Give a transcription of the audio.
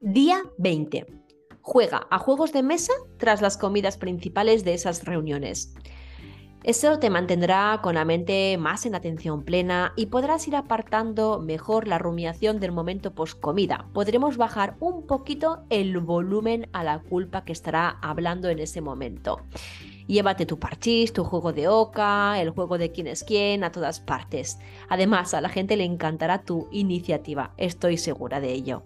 Día 20. Juega a juegos de mesa tras las comidas principales de esas reuniones. Eso te mantendrá con la mente más en atención plena y podrás ir apartando mejor la rumiación del momento post comida. Podremos bajar un poquito el volumen a la culpa que estará hablando en ese momento. Llévate tu parchís, tu juego de oca, el juego de quién es quién a todas partes. Además, a la gente le encantará tu iniciativa, estoy segura de ello.